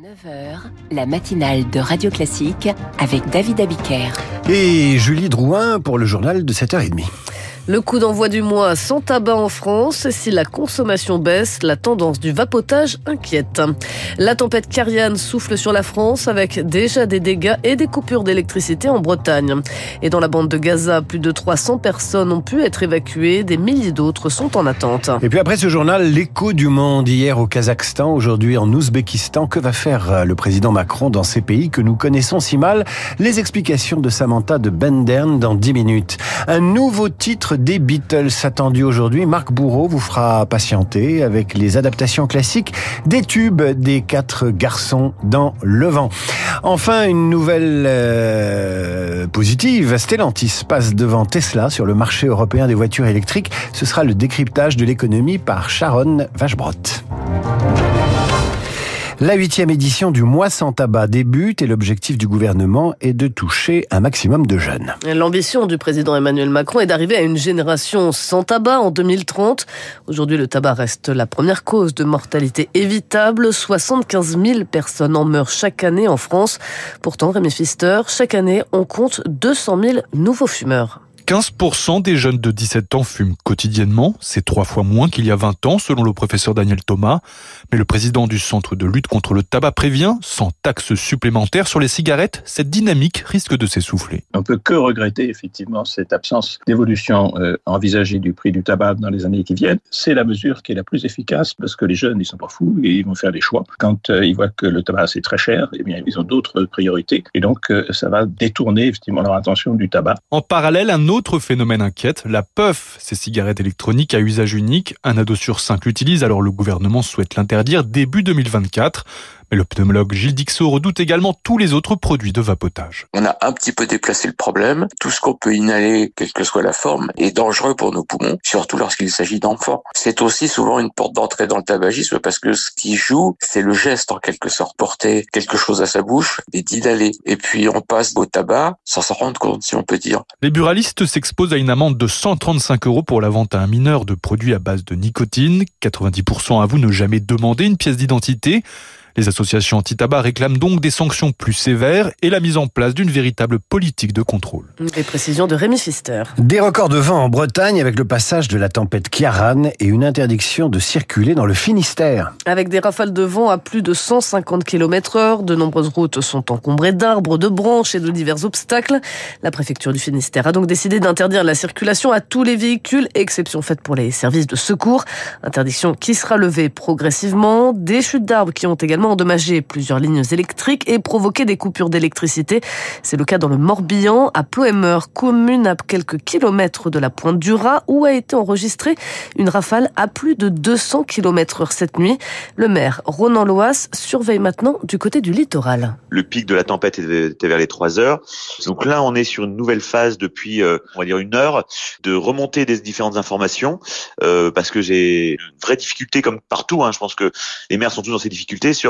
9h, la matinale de Radio Classique avec David Abiker. Et Julie Drouin pour le journal de 7h30. Le coup d'envoi du mois sans tabac en France. Si la consommation baisse, la tendance du vapotage inquiète. La tempête Cariane souffle sur la France avec déjà des dégâts et des coupures d'électricité en Bretagne. Et dans la bande de Gaza, plus de 300 personnes ont pu être évacuées. Des milliers d'autres sont en attente. Et puis après ce journal, l'écho du monde hier au Kazakhstan, aujourd'hui en Ouzbékistan. Que va faire euh, le président Macron dans ces pays que nous connaissons si mal? Les explications de Samantha de Bendern dans 10 minutes. Un nouveau titre des Beatles attendu aujourd'hui. Marc Bourreau vous fera patienter avec les adaptations classiques des tubes des quatre garçons dans le vent. Enfin, une nouvelle euh, positive. Stellantis passe devant Tesla sur le marché européen des voitures électriques. Ce sera le décryptage de l'économie par Sharon Vachebrot. La huitième édition du mois sans tabac débute et l'objectif du gouvernement est de toucher un maximum de jeunes. L'ambition du président Emmanuel Macron est d'arriver à une génération sans tabac en 2030. Aujourd'hui, le tabac reste la première cause de mortalité évitable. 75 000 personnes en meurent chaque année en France. Pourtant, Rémi Pfister, chaque année, on compte 200 000 nouveaux fumeurs. 15% des jeunes de 17 ans fument quotidiennement. C'est trois fois moins qu'il y a 20 ans, selon le professeur Daniel Thomas. Mais le président du Centre de lutte contre le tabac prévient, sans taxe supplémentaire sur les cigarettes, cette dynamique risque de s'essouffler. On peut que regretter effectivement cette absence d'évolution euh, envisagée du prix du tabac dans les années qui viennent. C'est la mesure qui est la plus efficace parce que les jeunes, ils sont pas fous et ils vont faire des choix. Quand euh, ils voient que le tabac c'est très cher, eh bien ils ont d'autres priorités et donc euh, ça va détourner effectivement leur attention du tabac. En parallèle, un autre autre phénomène inquiète, la puff, ces cigarettes électroniques à usage unique. Un ado sur cinq l'utilise, alors le gouvernement souhaite l'interdire début 2024. Mais le pneumologue Gilles Dixot redoute également tous les autres produits de vapotage. On a un petit peu déplacé le problème. Tout ce qu'on peut inhaler, quelle que soit la forme, est dangereux pour nos poumons, surtout lorsqu'il s'agit d'enfants. C'est aussi souvent une porte d'entrée dans le tabagisme parce que ce qui joue, c'est le geste en quelque sorte. Porter quelque chose à sa bouche et d'inhaler. Et puis on passe au tabac sans s'en rendre compte, si on peut dire. Les buralistes s'exposent à une amende de 135 euros pour la vente à un mineur de produits à base de nicotine. 90% avouent ne jamais demander une pièce d'identité. Les associations anti-tabac réclament donc des sanctions plus sévères et la mise en place d'une véritable politique de contrôle. Des précisions de Rémi Fister. Des records de vent en Bretagne avec le passage de la tempête Kiaran et une interdiction de circuler dans le Finistère. Avec des rafales de vent à plus de 150 km heure, de nombreuses routes sont encombrées d'arbres, de branches et de divers obstacles. La préfecture du Finistère a donc décidé d'interdire la circulation à tous les véhicules, exception faite pour les services de secours. Interdiction qui sera levée progressivement. Des chutes d'arbres qui ont également endommagé plusieurs lignes électriques et provoqué des coupures d'électricité. C'est le cas dans le Morbihan, à Ploemer, commune à quelques kilomètres de la pointe du Raz, où a été enregistrée une rafale à plus de 200 km heure cette nuit. Le maire, Ronan Loas, surveille maintenant du côté du littoral. Le pic de la tempête était vers les 3 heures. Donc là, on est sur une nouvelle phase depuis, euh, on va dire, une heure de remonter des différentes informations, euh, parce que j'ai une vraie difficulté, comme partout, hein, je pense que les maires sont tous dans ces difficultés, sur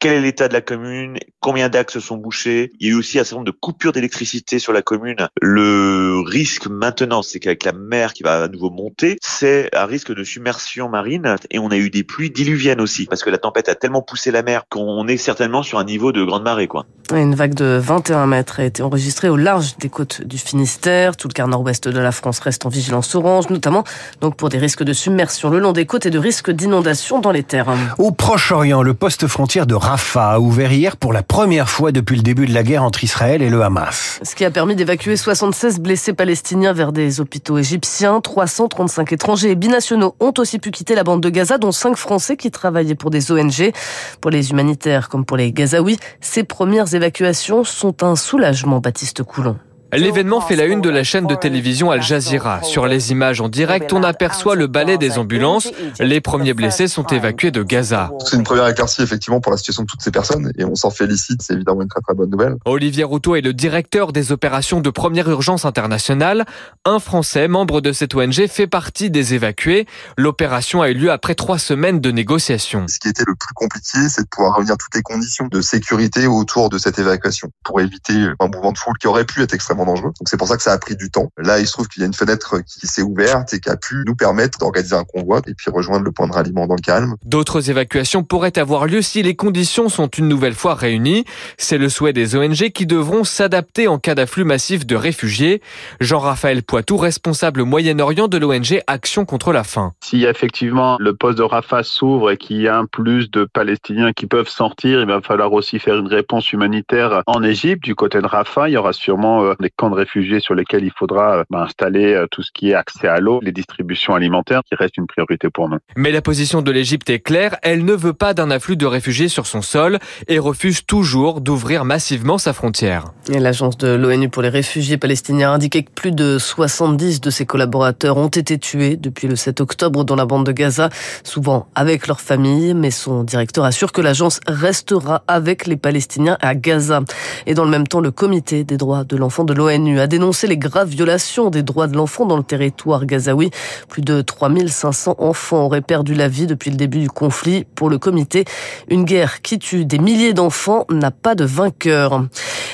quel est l'état de la commune, combien d'axes sont bouchés? Il y a eu aussi un certain nombre de coupures d'électricité sur la commune. Le risque maintenant, c'est qu'avec la mer qui va à nouveau monter, c'est un risque de submersion marine et on a eu des pluies diluviennes aussi parce que la tempête a tellement poussé la mer qu'on est certainement sur un niveau de grande marée, quoi. Une vague de 21 mètres a été enregistrée au large des côtes du Finistère. Tout le quart nord-ouest de la France reste en vigilance orange, notamment donc pour des risques de submersion le long des côtes et de risques d'inondation dans les terres. Au Proche-Orient, le poste frontière de Rafah a ouvert hier pour la première fois depuis le début de la guerre entre Israël et le Hamas. Ce qui a permis d'évacuer 76 blessés palestiniens vers des hôpitaux égyptiens. 335 étrangers et binationaux ont aussi pu quitter la bande de Gaza, dont 5 Français qui travaillaient pour des ONG. Pour les humanitaires comme pour les Gazaouis, ces premières évacuations sont un soulagement, Baptiste Coulon. L'événement fait la une de la chaîne de télévision Al Jazeera. Sur les images en direct, on aperçoit le balai des ambulances. Les premiers blessés sont évacués de Gaza. C'est une première éclaircie effectivement pour la situation de toutes ces personnes et on s'en félicite. C'est évidemment une très très bonne nouvelle. Olivier Routot est le directeur des opérations de première urgence internationale. Un Français, membre de cette ONG, fait partie des évacués. L'opération a eu lieu après trois semaines de négociations. Ce qui était le plus compliqué, c'est de pouvoir réunir toutes les conditions de sécurité autour de cette évacuation pour éviter un mouvement de foule qui aurait pu être extrêmement extrêmement dangereux. Donc c'est pour ça que ça a pris du temps. Là, il se trouve qu'il y a une fenêtre qui s'est ouverte et qui a pu nous permettre d'organiser un convoi et puis rejoindre le point de ralliement dans le calme. D'autres évacuations pourraient avoir lieu si les conditions sont une nouvelle fois réunies. C'est le souhait des ONG qui devront s'adapter en cas d'afflux massif de réfugiés. Jean-Raphaël Poitou, responsable Moyen-Orient de l'ONG Action contre la faim. Si effectivement le poste de Rafah s'ouvre et qu'il y a un plus de Palestiniens qui peuvent sortir, il va falloir aussi faire une réponse humanitaire en Égypte. Du côté de Rafah, il y aura sûrement euh, des camps de réfugiés sur lesquels il faudra euh, bah, installer euh, tout ce qui est accès à l'eau, les distributions alimentaires qui reste une priorité pour nous. Mais la position de l'Égypte est claire, elle ne veut pas d'un afflux de réfugiés sur son sol et refuse toujours d'ouvrir massivement sa frontière. L'agence de l'ONU pour les réfugiés palestiniens a indiqué que plus de 70 de ses collaborateurs ont été tués depuis le 7 octobre dans la bande de Gaza, souvent avec leur famille, mais son directeur assure que l'agence restera avec les Palestiniens à Gaza. Et dans le même temps, le comité des droits de l'enfant de l'ONU a dénoncé les graves violations des droits de l'enfant dans le territoire gazaoui. Plus de 3500 enfants auraient perdu la vie depuis le début du conflit. Pour le comité, une guerre qui tue des milliers d'enfants n'a pas de vainqueur.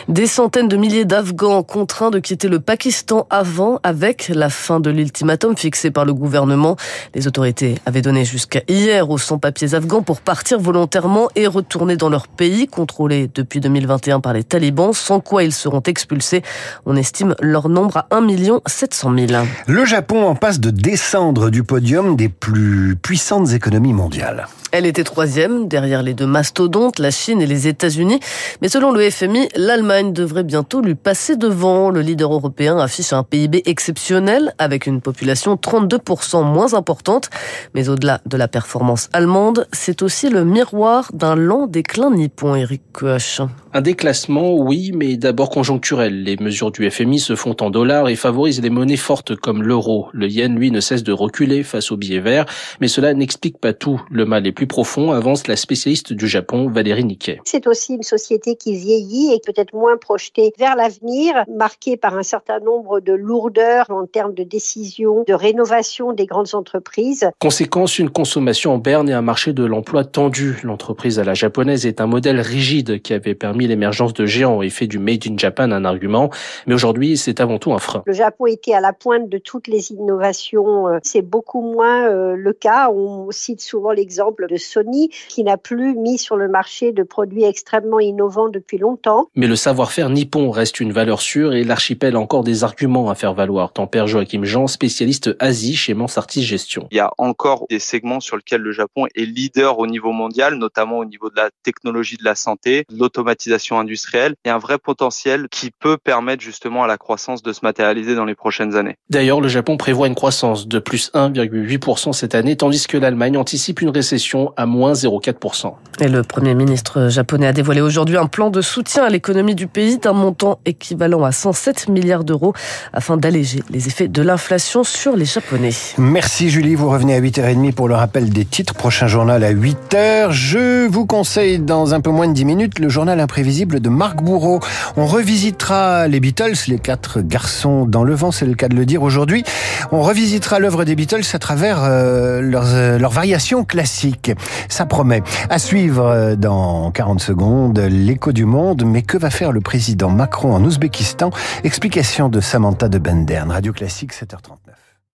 Des centaines de milliers d'Afghans contraints de quitter le Pakistan avant, avec la fin de l'ultimatum fixé par le gouvernement. Les autorités avaient donné jusqu'à hier aux sans-papiers afghans pour partir volontairement et retourner dans leur pays, contrôlé depuis 2021 par les talibans, sans quoi ils seront expulsés. On estime leur nombre à 1 700 000. Le Japon en passe de descendre du podium des plus puissantes économies mondiales. Elle était troisième, derrière les deux mastodontes, la Chine et les États-Unis. Mais selon le FMI, l'Allemagne devrait bientôt lui passer devant. Le leader européen affiche un PIB exceptionnel, avec une population 32% moins importante. Mais au-delà de la performance allemande, c'est aussi le miroir d'un lent déclin nippon, Eric Koch. Un déclassement, oui, mais d'abord conjoncturel. Les mesures du FMI se font en dollars et favorisent les monnaies fortes comme l'euro. Le yen, lui, ne cesse de reculer face au billet vert, mais cela n'explique pas tout. Le mal est plus profond, avance la spécialiste du Japon, Valérie Niquet. C'est aussi une société qui vieillit et peut-être moins projetée vers l'avenir, marquée par un certain nombre de lourdeurs en termes de décisions, de rénovation des grandes entreprises. Conséquence, une consommation en berne et un marché de l'emploi tendu. L'entreprise à la japonaise est un modèle rigide qui avait permis l'émergence de géants et fait du Made in Japan un argument. Mais aujourd'hui, c'est avant tout un frein. Le Japon était à la pointe de toutes les innovations. Euh, c'est beaucoup moins euh, le cas. On cite souvent l'exemple de Sony qui n'a plus mis sur le marché de produits extrêmement innovants depuis longtemps. Mais le savoir-faire nippon reste une valeur sûre et l'archipel a encore des arguments à faire valoir. Tempère Joachim Jean, spécialiste Asie chez Mansartis Gestion. Il y a encore des segments sur lesquels le Japon est leader au niveau mondial, notamment au niveau de la technologie de la santé, de l'automatisation industrielle et un vrai potentiel qui peut permettre justement à la croissance de se matérialiser dans les prochaines années. D'ailleurs, le Japon prévoit une croissance de plus 1,8% cette année, tandis que l'Allemagne anticipe une récession à moins 0,4%. Et le Premier ministre japonais a dévoilé aujourd'hui un plan de soutien à l'économie du pays d'un montant équivalent à 107 milliards d'euros afin d'alléger les effets de l'inflation sur les Japonais. Merci Julie, vous revenez à 8h30 pour le rappel des titres. Prochain journal à 8h. Je vous conseille dans un peu moins de 10 minutes le journal imprévisible de Marc Bourreau. On revisitera les Beatles, les quatre garçons dans le vent, c'est le cas de le dire aujourd'hui. On revisitera l'œuvre des Beatles à travers euh, leurs, euh, leurs variations classiques. Ça promet. À suivre euh, dans 40 secondes, l'écho du monde. Mais que va faire le président Macron en Ouzbékistan? Explication de Samantha de Bendern, Radio Classique 7h30.